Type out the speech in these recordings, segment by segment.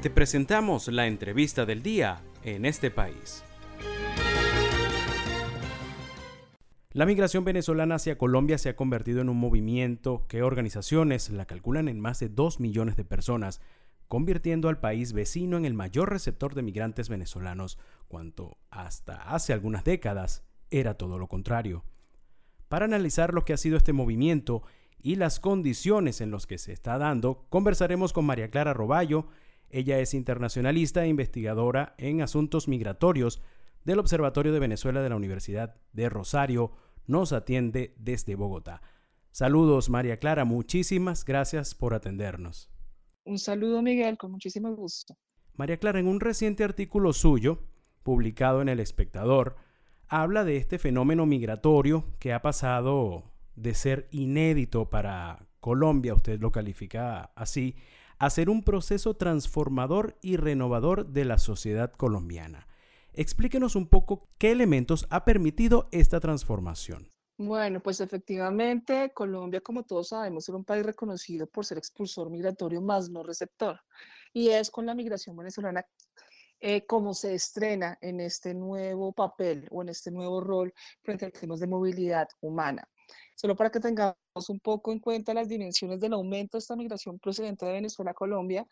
Te presentamos la entrevista del día en este país. La migración venezolana hacia Colombia se ha convertido en un movimiento que organizaciones la calculan en más de 2 millones de personas, convirtiendo al país vecino en el mayor receptor de migrantes venezolanos, cuanto hasta hace algunas décadas era todo lo contrario. Para analizar lo que ha sido este movimiento y las condiciones en las que se está dando, conversaremos con María Clara Roballo. Ella es internacionalista e investigadora en asuntos migratorios del Observatorio de Venezuela de la Universidad de Rosario, nos atiende desde Bogotá. Saludos, María Clara, muchísimas gracias por atendernos. Un saludo, Miguel, con muchísimo gusto. María Clara, en un reciente artículo suyo, publicado en El Espectador, habla de este fenómeno migratorio que ha pasado de ser inédito para Colombia, usted lo califica así, a ser un proceso transformador y renovador de la sociedad colombiana. Explíquenos un poco qué elementos ha permitido esta transformación. Bueno, pues efectivamente, Colombia, como todos sabemos, era un país reconocido por ser expulsor migratorio más no receptor. Y es con la migración venezolana eh, como se estrena en este nuevo papel o en este nuevo rol frente a temas de movilidad humana. Solo para que tengamos un poco en cuenta las dimensiones del aumento de esta migración procedente de Venezuela a Colombia,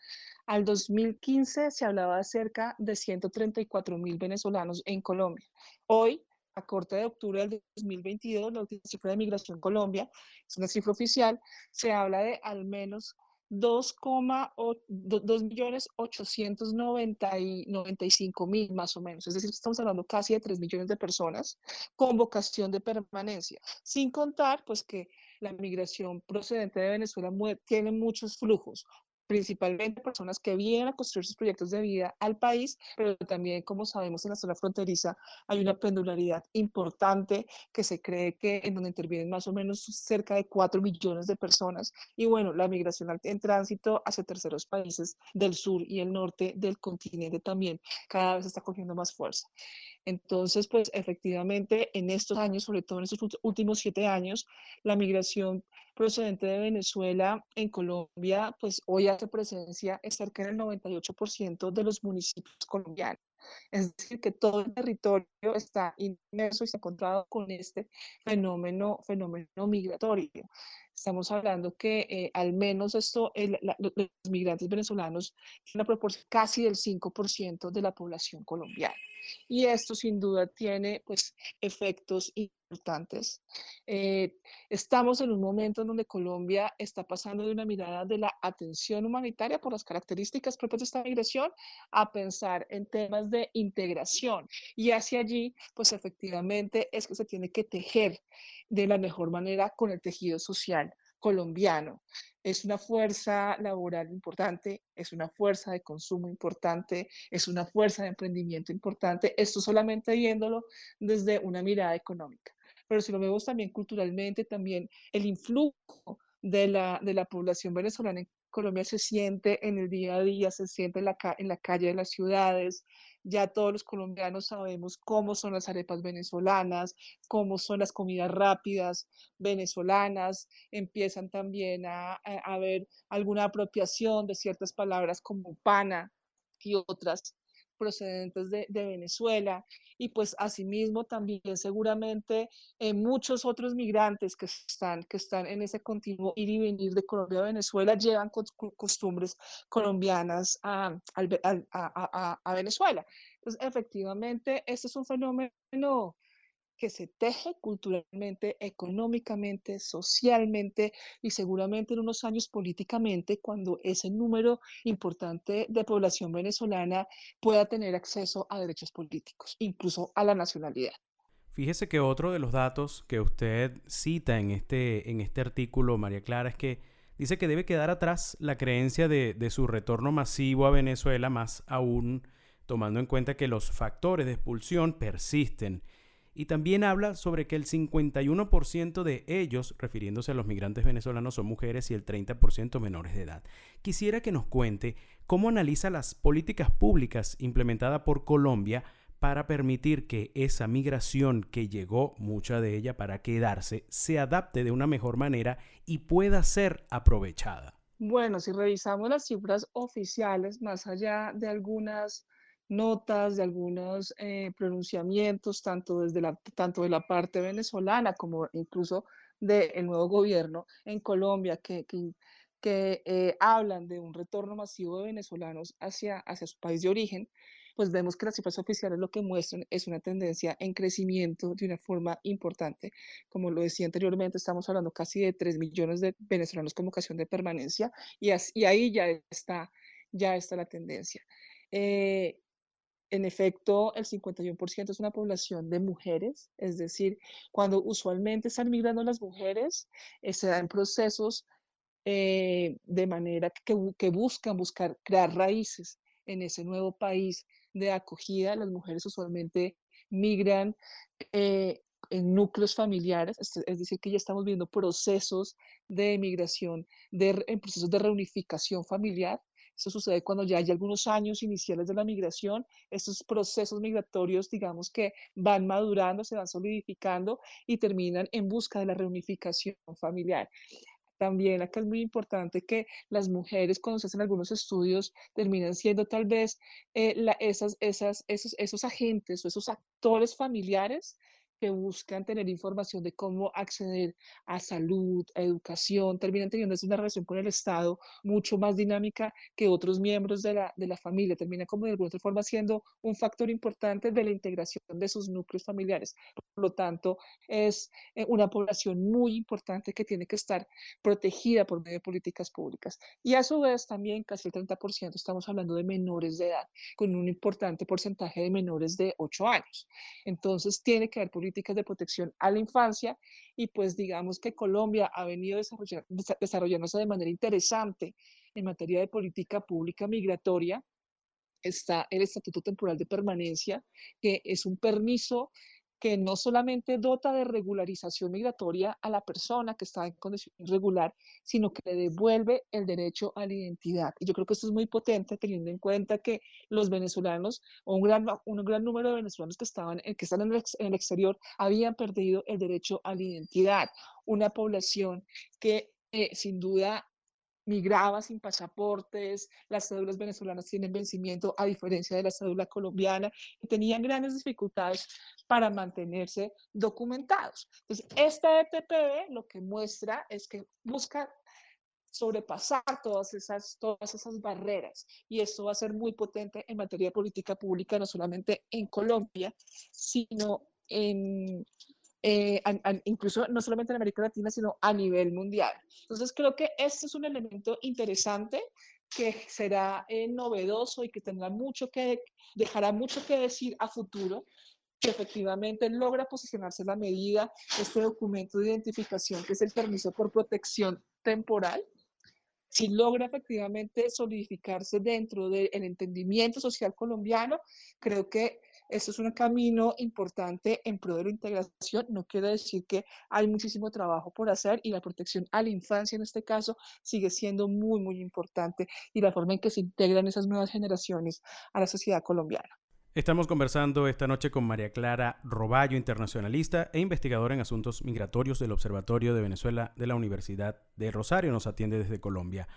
al 2015 se hablaba de cerca de 134 mil venezolanos en Colombia. Hoy, a corte de octubre del 2022, la última cifra de migración en Colombia, es una cifra oficial, se habla de al menos 2.895.000 más o menos, es decir, estamos hablando casi de 3 millones de personas con vocación de permanencia, sin contar pues que la migración procedente de Venezuela tiene muchos flujos, principalmente personas que vienen a construir sus proyectos de vida al país, pero también, como sabemos, en la zona fronteriza hay una pendularidad importante que se cree que en donde intervienen más o menos cerca de 4 millones de personas. Y bueno, la migración en tránsito hacia terceros países del sur y el norte del continente también cada vez está cogiendo más fuerza. Entonces, pues efectivamente, en estos años, sobre todo en estos últimos siete años, la migración procedente de Venezuela en Colombia, pues hoy hace presencia en cerca del 98% de los municipios colombianos. Es decir, que todo el territorio está inmerso y se ha encontrado con este fenómeno, fenómeno migratorio. Estamos hablando que eh, al menos esto, los migrantes venezolanos una proporción casi del 5% de la población colombiana. Y esto sin duda tiene pues efectos importantes. Eh, estamos en un momento en donde Colombia está pasando de una mirada de la atención humanitaria por las características propias de esta migración a pensar en temas de integración. Y hacia allí, pues efectivamente es que se tiene que tejer de la mejor manera con el tejido social colombiano. Es una fuerza laboral importante, es una fuerza de consumo importante, es una fuerza de emprendimiento importante. Esto solamente viéndolo desde una mirada económica. Pero si lo vemos también culturalmente, también el influjo de la, de la población venezolana en Colombia se siente en el día a día, se siente en la, en la calle de las ciudades, ya todos los colombianos sabemos cómo son las arepas venezolanas, cómo son las comidas rápidas venezolanas. Empiezan también a, a, a ver alguna apropiación de ciertas palabras como pana y otras procedentes de, Venezuela y pues asimismo también seguramente eh, muchos otros migrantes que están, que están en ese continuo ir y venir de Colombia a Venezuela llevan costumbres colombianas a, a, a, a Venezuela. Entonces, efectivamente, este es un fenómeno que se teje culturalmente, económicamente, socialmente y seguramente en unos años políticamente, cuando ese número importante de población venezolana pueda tener acceso a derechos políticos, incluso a la nacionalidad. Fíjese que otro de los datos que usted cita en este, en este artículo, María Clara, es que dice que debe quedar atrás la creencia de, de su retorno masivo a Venezuela, más aún tomando en cuenta que los factores de expulsión persisten y también habla sobre que el 51% de ellos, refiriéndose a los migrantes venezolanos, son mujeres y el 30% menores de edad. Quisiera que nos cuente cómo analiza las políticas públicas implementadas por Colombia para permitir que esa migración que llegó, mucha de ella para quedarse, se adapte de una mejor manera y pueda ser aprovechada. Bueno, si revisamos las cifras oficiales, más allá de algunas notas, de algunos eh, pronunciamientos, tanto, desde la, tanto de la parte venezolana como incluso del nuevo gobierno en Colombia, que, que, que eh, hablan de un retorno masivo de venezolanos hacia, hacia su país de origen, pues vemos que las cifras oficiales lo que muestran es una tendencia en crecimiento de una forma importante. Como lo decía anteriormente, estamos hablando casi de 3 millones de venezolanos con vocación de permanencia y, y ahí ya está, ya está la tendencia. Eh, en efecto, el 51% es una población de mujeres, es decir, cuando usualmente están migrando las mujeres, eh, se dan procesos eh, de manera que, buscan buscar crear raíces en ese nuevo país de acogida. Las mujeres usualmente migran eh, en núcleos familiares, es decir, que ya estamos viendo procesos de migración, de, en procesos de reunificación familiar, esto sucede cuando ya hay algunos años iniciales de la migración, estos procesos migratorios, digamos que van madurando, se van solidificando y terminan en busca de la reunificación familiar. También acá es muy importante que las mujeres, cuando se hacen algunos estudios, terminan siendo tal vez eh, la, esas, esas, esos, esos agentes o esos actores familiares que buscan tener información de cómo acceder a salud, a educación, terminan teniendo una relación con el Estado mucho más dinámica que otros miembros de la, de la familia, termina como de alguna otra forma siendo un factor importante de la integración de sus núcleos familiares. Por lo tanto, es eh, una población muy importante que tiene que estar protegida por medio de políticas públicas. Y a su vez también casi el 30% estamos hablando de menores de edad, con un importante porcentaje de menores de 8 años. Entonces, tiene que haber políticas de protección a la infancia y pues digamos que Colombia ha venido desarrollándose de manera interesante en materia de política pública migratoria. Está el Estatuto Temporal de Permanencia, que es un permiso que no solamente dota de regularización migratoria a la persona que está en condición irregular, sino que le devuelve el derecho a la identidad. Y yo creo que esto es muy potente teniendo en cuenta que los venezolanos, o un gran, un gran número de venezolanos que, estaban, que están en el, en el exterior, habían perdido el derecho a la identidad. Una población que eh, sin duda migraba sin pasaportes, las cédulas venezolanas tienen vencimiento a diferencia de la cédula colombiana y tenían grandes dificultades para mantenerse documentados. Entonces, esta ETPB lo que muestra es que busca sobrepasar todas esas, todas esas barreras y esto va a ser muy potente en materia de política pública, no solamente en Colombia, sino en, eh, incluso no solamente en América Latina, sino a nivel mundial. Entonces creo que este es un elemento interesante que será eh, novedoso y que tendrá mucho que, dejará mucho que decir a futuro, que efectivamente logra posicionarse la medida, este documento de identificación, que es el permiso por protección temporal, si logra efectivamente solidificarse dentro del entendimiento social colombiano, creo que eso es un camino importante en pro de la integración. No quiere decir que hay muchísimo trabajo por hacer y la protección a la infancia en este caso sigue siendo muy, muy importante y la forma en que se integran esas nuevas generaciones a la sociedad colombiana. Estamos conversando esta noche con María Clara Roballo, internacionalista e investigadora en asuntos migratorios del Observatorio de Venezuela de la Universidad de Rosario. Nos atiende desde Colombia.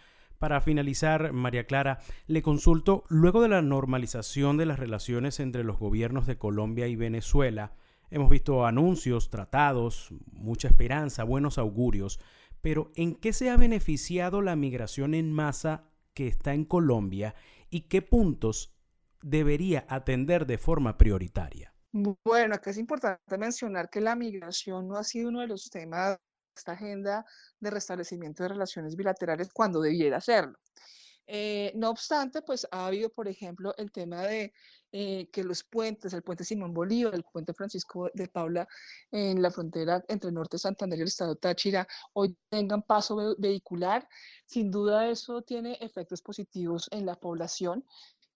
Para finalizar, María Clara, le consulto, luego de la normalización de las relaciones entre los gobiernos de Colombia y Venezuela, hemos visto anuncios, tratados, mucha esperanza, buenos augurios, pero ¿en qué se ha beneficiado la migración en masa que está en Colombia y qué puntos debería atender de forma prioritaria? Bueno, acá es importante mencionar que la migración no ha sido uno de los temas esta agenda de restablecimiento de relaciones bilaterales cuando debiera hacerlo. Eh, no obstante, pues ha habido, por ejemplo, el tema de eh, que los puentes, el puente Simón Bolívar, el puente Francisco de Paula en la frontera entre Norte Santander y el estado Táchira, hoy tengan paso vehicular. Sin duda eso tiene efectos positivos en la población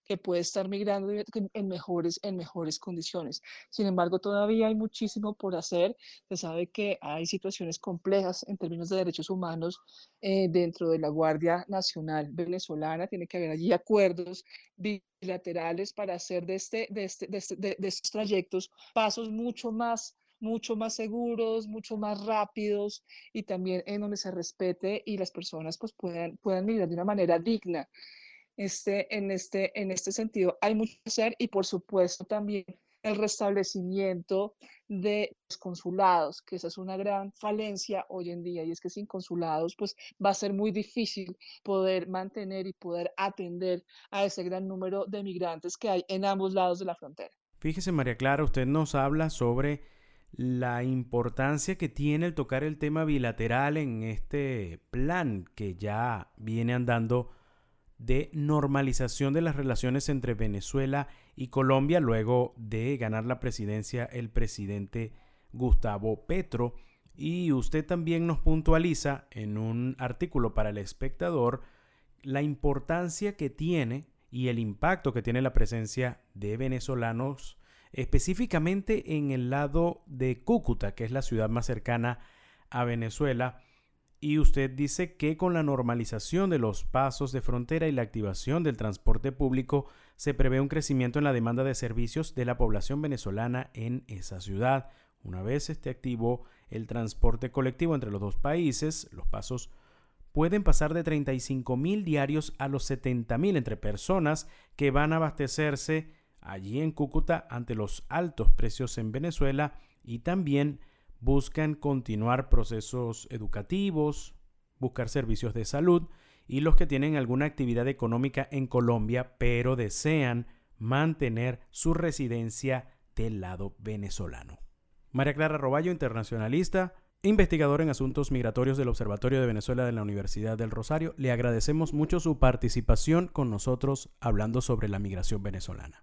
que puede estar migrando en mejores, en mejores condiciones. Sin embargo, todavía hay muchísimo por hacer. Se sabe que hay situaciones complejas en términos de derechos humanos eh, dentro de la Guardia Nacional venezolana. Tiene que haber allí acuerdos bilaterales para hacer de, este, de, este, este, de estos trayectos pasos mucho más mucho más seguros, mucho más rápidos y también en donde se respete y las personas pues puedan, puedan migrar de una manera digna. Este, en, este, en este sentido hay mucho que hacer y por supuesto también el restablecimiento de los consulados, que esa es una gran falencia hoy en día y es que sin consulados pues va a ser muy difícil poder mantener y poder atender a ese gran número de migrantes que hay en ambos lados de la frontera. Fíjese María Clara, usted nos habla sobre la importancia que tiene el tocar el tema bilateral en este plan que ya viene andando de normalización de las relaciones entre Venezuela y Colombia luego de ganar la presidencia el presidente Gustavo Petro. Y usted también nos puntualiza en un artículo para el espectador la importancia que tiene y el impacto que tiene la presencia de venezolanos específicamente en el lado de Cúcuta, que es la ciudad más cercana a Venezuela, y usted dice que con la normalización de los pasos de frontera y la activación del transporte público se prevé un crecimiento en la demanda de servicios de la población venezolana en esa ciudad. Una vez esté activo el transporte colectivo entre los dos países, los pasos pueden pasar de 35 mil diarios a los 70 mil entre personas que van a abastecerse allí en Cúcuta ante los altos precios en Venezuela y también buscan continuar procesos educativos, buscar servicios de salud y los que tienen alguna actividad económica en Colombia pero desean mantener su residencia del lado venezolano. María Clara Roballo, internacionalista, investigador en asuntos migratorios del Observatorio de Venezuela de la Universidad del Rosario, le agradecemos mucho su participación con nosotros hablando sobre la migración venezolana.